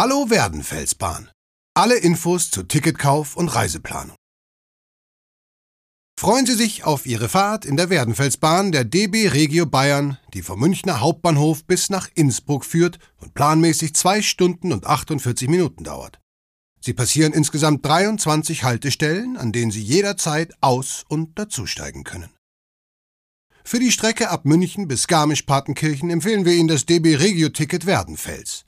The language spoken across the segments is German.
Hallo Werdenfelsbahn. Alle Infos zu Ticketkauf und Reiseplanung. Freuen Sie sich auf Ihre Fahrt in der Werdenfelsbahn der DB Regio Bayern, die vom Münchner Hauptbahnhof bis nach Innsbruck führt und planmäßig zwei Stunden und 48 Minuten dauert. Sie passieren insgesamt 23 Haltestellen, an denen Sie jederzeit aus- und dazusteigen können. Für die Strecke ab München bis Garmisch-Partenkirchen empfehlen wir Ihnen das DB Regio-Ticket Werdenfels.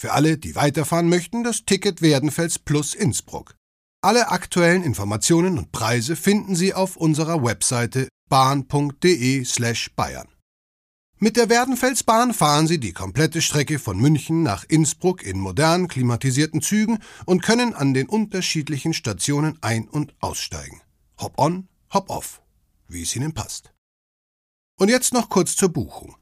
Für alle, die weiterfahren möchten, das Ticket Werdenfels plus Innsbruck. Alle aktuellen Informationen und Preise finden Sie auf unserer Webseite bahn.de/bayern. Mit der Werdenfelsbahn fahren Sie die komplette Strecke von München nach Innsbruck in modern klimatisierten Zügen und können an den unterschiedlichen Stationen ein- und aussteigen. Hop on, hop off, wie es Ihnen passt. Und jetzt noch kurz zur Buchung.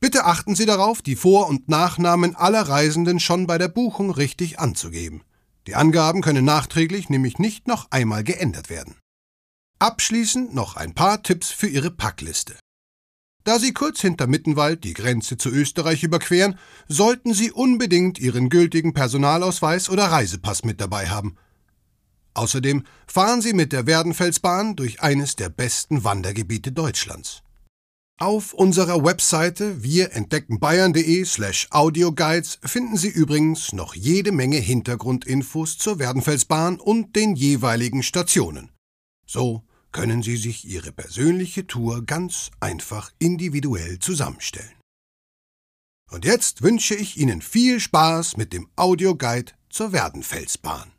Bitte achten Sie darauf, die Vor- und Nachnamen aller Reisenden schon bei der Buchung richtig anzugeben. Die Angaben können nachträglich nämlich nicht noch einmal geändert werden. Abschließend noch ein paar Tipps für Ihre Packliste. Da Sie kurz hinter Mittenwald die Grenze zu Österreich überqueren, sollten Sie unbedingt Ihren gültigen Personalausweis oder Reisepass mit dabei haben. Außerdem fahren Sie mit der Werdenfelsbahn durch eines der besten Wandergebiete Deutschlands. Auf unserer Webseite wirentdeckenbayern.de slash audioguides finden Sie übrigens noch jede Menge Hintergrundinfos zur Werdenfelsbahn und den jeweiligen Stationen. So können Sie sich Ihre persönliche Tour ganz einfach individuell zusammenstellen. Und jetzt wünsche ich Ihnen viel Spaß mit dem Audioguide zur Werdenfelsbahn.